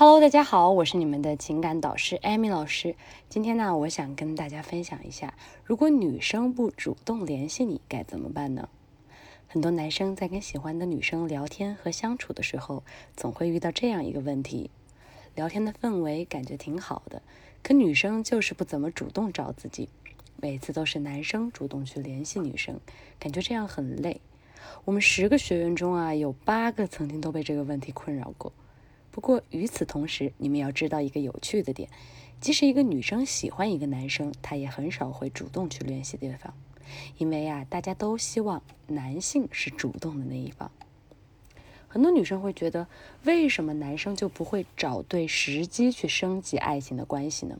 Hello，大家好，我是你们的情感导师艾米老师。今天呢，我想跟大家分享一下，如果女生不主动联系你，该怎么办呢？很多男生在跟喜欢的女生聊天和相处的时候，总会遇到这样一个问题：聊天的氛围感觉挺好的，可女生就是不怎么主动找自己，每次都是男生主动去联系女生，感觉这样很累。我们十个学员中啊，有八个曾经都被这个问题困扰过。不过与此同时，你们要知道一个有趣的点：即使一个女生喜欢一个男生，她也很少会主动去联系对方，因为啊，大家都希望男性是主动的那一方。很多女生会觉得，为什么男生就不会找对时机去升级爱情的关系呢？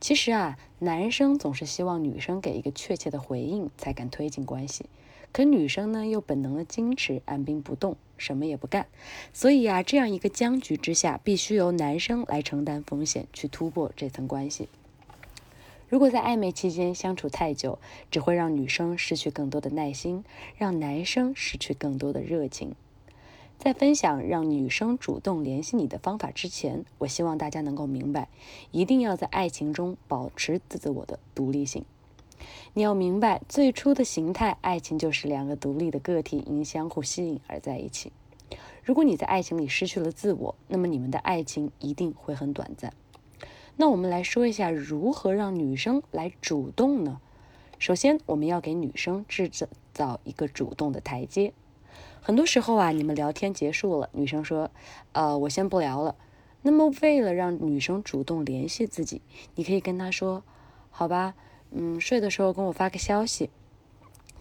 其实啊，男生总是希望女生给一个确切的回应，才敢推进关系。可女生呢，又本能的矜持，按兵不动，什么也不干。所以啊，这样一个僵局之下，必须由男生来承担风险，去突破这层关系。如果在暧昧期间相处太久，只会让女生失去更多的耐心，让男生失去更多的热情。在分享让女生主动联系你的方法之前，我希望大家能够明白，一定要在爱情中保持自我的独立性。你要明白，最初的形态，爱情就是两个独立的个体因相互吸引而在一起。如果你在爱情里失去了自我，那么你们的爱情一定会很短暂。那我们来说一下如何让女生来主动呢？首先，我们要给女生制造一个主动的台阶。很多时候啊，你们聊天结束了，女生说：“呃，我先不聊了。”那么，为了让女生主动联系自己，你可以跟她说：“好吧。”嗯，睡的时候跟我发个消息，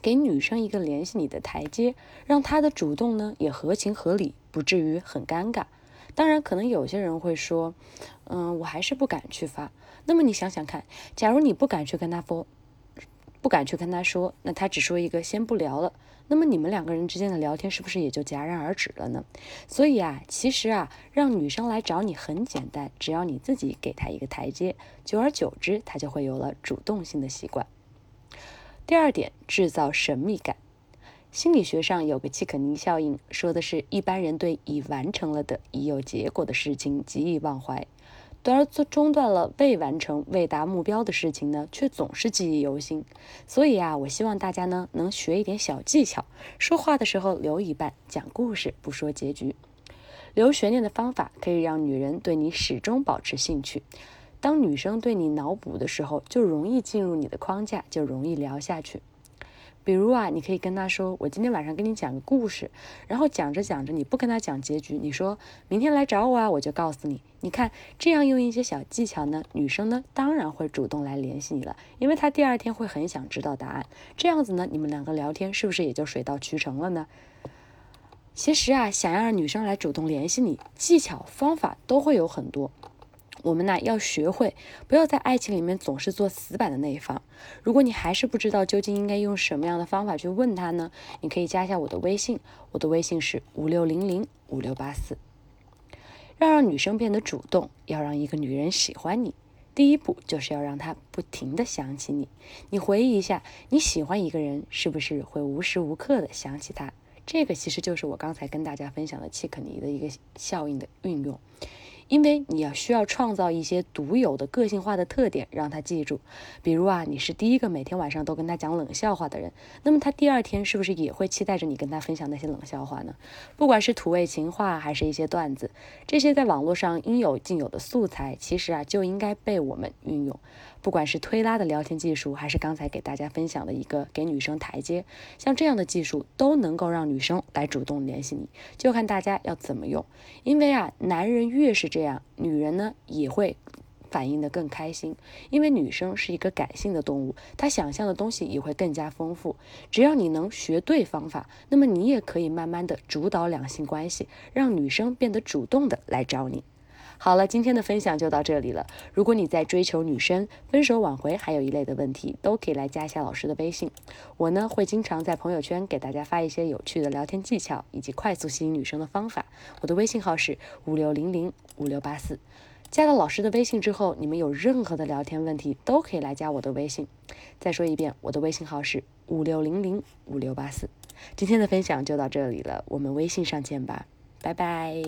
给女生一个联系你的台阶，让她的主动呢也合情合理，不至于很尴尬。当然，可能有些人会说，嗯，我还是不敢去发。那么你想想看，假如你不敢去跟他说，不敢去跟他说，那他只说一个先不聊了。那么你们两个人之间的聊天是不是也就戛然而止了呢？所以啊，其实啊，让女生来找你很简单，只要你自己给她一个台阶，久而久之，她就会有了主动性的习惯。第二点，制造神秘感。心理学上有个契可尼效应，说的是一般人对已完成了的、已有结果的事情极易忘怀。而中断了未完成、未达目标的事情呢，却总是记忆犹新。所以啊，我希望大家呢能学一点小技巧，说话的时候留一半，讲故事不说结局。留悬念的方法可以让女人对你始终保持兴趣。当女生对你脑补的时候，就容易进入你的框架，就容易聊下去。比如啊，你可以跟他说：“我今天晚上跟你讲个故事。”然后讲着讲着，你不跟他讲结局，你说明天来找我啊，我就告诉你。你看，这样用一些小技巧呢，女生呢当然会主动来联系你了，因为她第二天会很想知道答案。这样子呢，你们两个聊天是不是也就水到渠成了呢？其实啊，想要让女生来主动联系你，技巧方法都会有很多。我们呢要学会，不要在爱情里面总是做死板的那一方。如果你还是不知道究竟应该用什么样的方法去问他呢？你可以加一下我的微信，我的微信是五六零零五六八四。要让女生变得主动，要让一个女人喜欢你，第一步就是要让她不停的想起你。你回忆一下，你喜欢一个人是不是会无时无刻的想起他？这个其实就是我刚才跟大家分享的契可尼的一个效应的运用。因为你要需要创造一些独有的个性化的特点，让他记住。比如啊，你是第一个每天晚上都跟他讲冷笑话的人，那么他第二天是不是也会期待着你跟他分享那些冷笑话呢？不管是土味情话，还是一些段子，这些在网络上应有尽有的素材，其实啊就应该被我们运用。不管是推拉的聊天技术，还是刚才给大家分享的一个给女生台阶，像这样的技术都能够让女生来主动联系你，就看大家要怎么用。因为啊，男人越是这样，女人呢也会反应的更开心。因为女生是一个感性的动物，她想象的东西也会更加丰富。只要你能学对方法，那么你也可以慢慢的主导两性关系，让女生变得主动的来找你。好了，今天的分享就到这里了。如果你在追求女生、分手挽回，还有一类的问题，都可以来加一下老师的微信。我呢会经常在朋友圈给大家发一些有趣的聊天技巧，以及快速吸引女生的方法。我的微信号是五六零零五六八四。加了老师的微信之后，你们有任何的聊天问题，都可以来加我的微信。再说一遍，我的微信号是五六零零五六八四。今天的分享就到这里了，我们微信上见吧，拜拜。